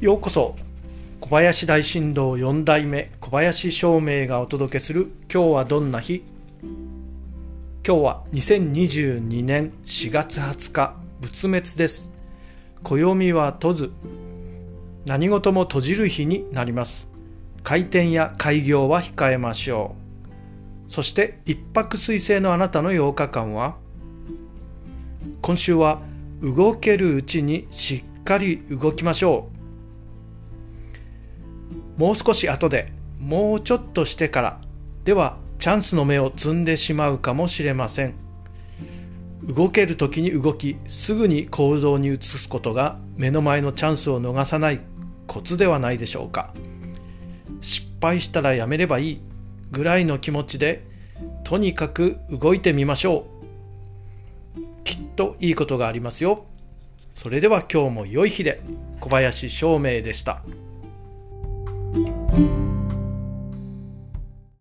ようこそ小林大震動4代目小林照明がお届けする今日はどんな日？今日は2022年4月20日仏滅です。暦は閉ず何事も閉じる日になります。開店や開業は控えましょう。そして一泊水星のあなたの8日間は今週は動けるうちにしっかり動きましょう。もう少し後でもうちょっとしてからではチャンスの芽を摘んでしまうかもしれません。動ける時に動きすぐに行動に移すことが目の前のチャンスを逃さないコツではないでしょうか。失敗したらやめればいいぐらいの気持ちでとにかく動いてみましょう。きっといいことがありますよ。それでは今日も良い日で。小林照明でした。thank you